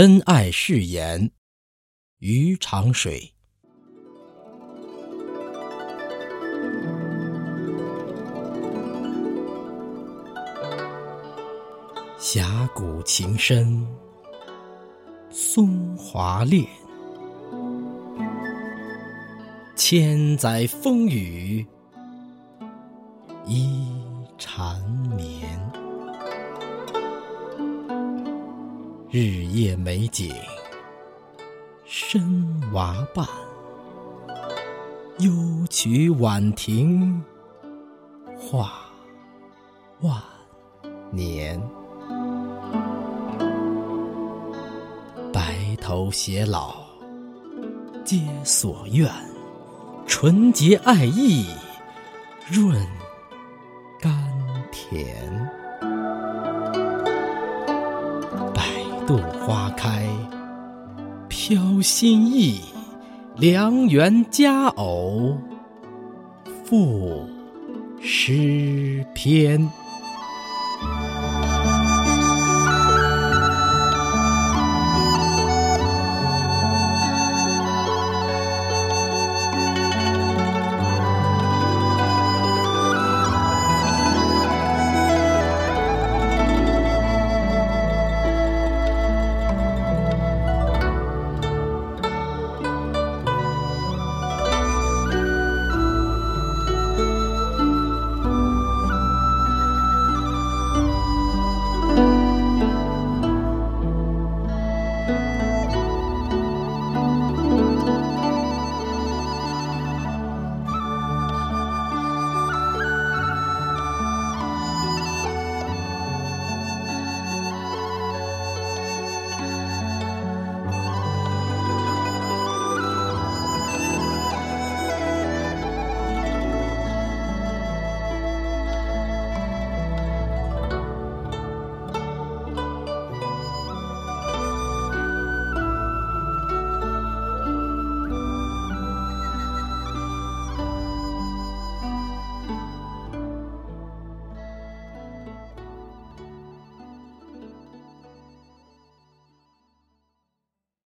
真爱誓言，于长水。峡谷情深，松华恋。千载风雨一缠绵，日夜美景深娃伴，幽曲婉婷画万年。白头偕老皆所愿。纯洁爱意，润甘甜。度花开，飘心意。良缘佳偶，赋诗篇。